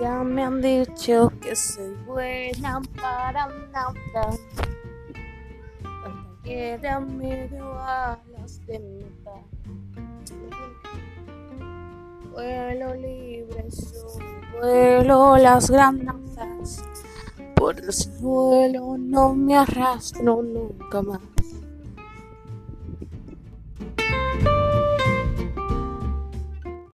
Ya me han dicho que soy buena para nada. Tanta guerra me dio las de. Vuelo libre, soy vuelo las grandezas. Por el suelo no me arrastro nunca más.